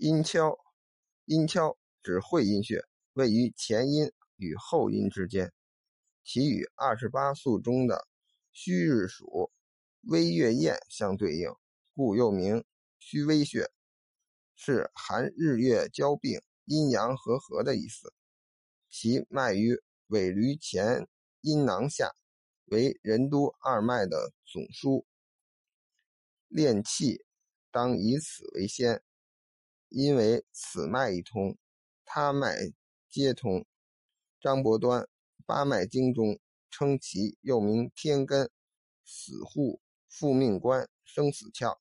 阴跷，阴跷指会阴穴，位于前阴与后阴之间，其与二十八宿中的虚日属、微月宴相对应，故又名虚微穴，是含日月交并、阴阳和合的意思。其脉于尾闾前阴囊下，为任督二脉的总枢。练气当以此为先。因为此脉一通，他脉皆通。张伯端《八脉经》中称其又名天根、死户、复命关、生死窍。